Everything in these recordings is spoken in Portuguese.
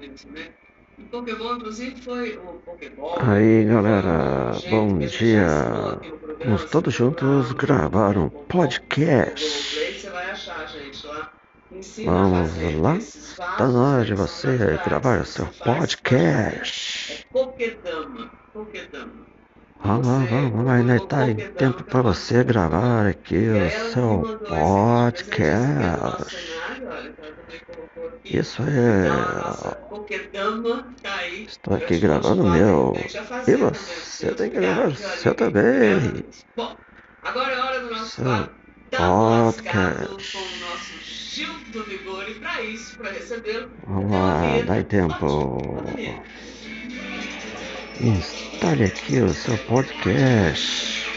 mesmo, né? O Pokémon, inclusive, foi o Pokémon. Aí galera, bom dia. Vamos todos juntos gravar um podcast. Você vai achar, gente, lá. Vamos lá? Tá na hora de você gravar seu podcast. É Pokédama. Pokédama. Vamos lá, vamos lá, ainda tá em tempo para você gravar aqui o seu podcast. Isso é. Estou aqui gravando meu. E você tem que gravar o seu também. Bom, agora é hora do nosso Tá podcast. Vamos lá, dá tempo. Instale aqui o seu podcast.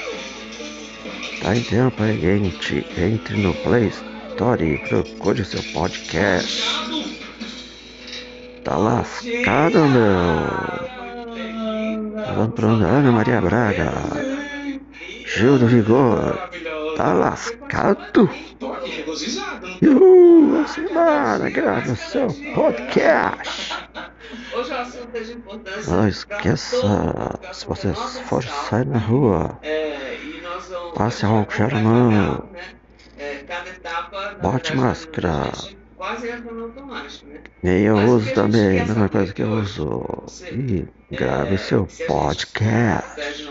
Tá em tempo aí, gente. Entre no Play Store e procure o seu podcast. Tá lascado, meu. Pra onde? Ana Maria Braga. Gil do Vigor. Tá lascado. Uhul, vamos embora, grava o seu podcast. Não esqueça, se você for sair na rua, É, vamos Passe a álcool gel na mão. pagar, né? É, cada etapa, na Bote máscara. a gente quase no automático, né? nem eu Mas a uso também, quer mesma saber coisa que eu uso. E É, grave seu se a podcast.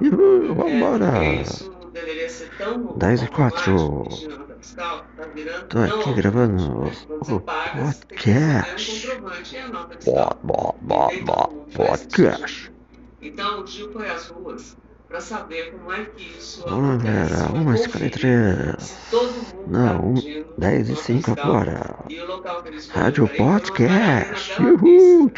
Uhul, É, vambora. porque isso deveria ser tão 10 e quatro. automático de nota fiscal, tá virando Tô aqui gravando o podcast. a Bo- bo- bo- bo- Podcast. Então o Gil foi às ruas para saber como é que isso acontece. galera. Foi 1 conferir 53. se todo mundo Não, tá um, pedindo 10 e nota 5 fiscal. agora. Rádio Podcast. Uhul.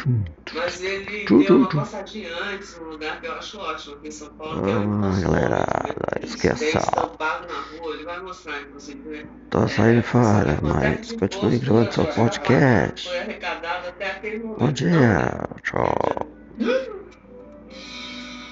Mas ele Tum, deu uma passadinha antes num lugar que eu acho ótimo aqui em São Paulo, é Ah, galera, não esqueça. Tô saindo É, fora, quanto é mas continue gravando seu podcast. Bom dia. Tchau.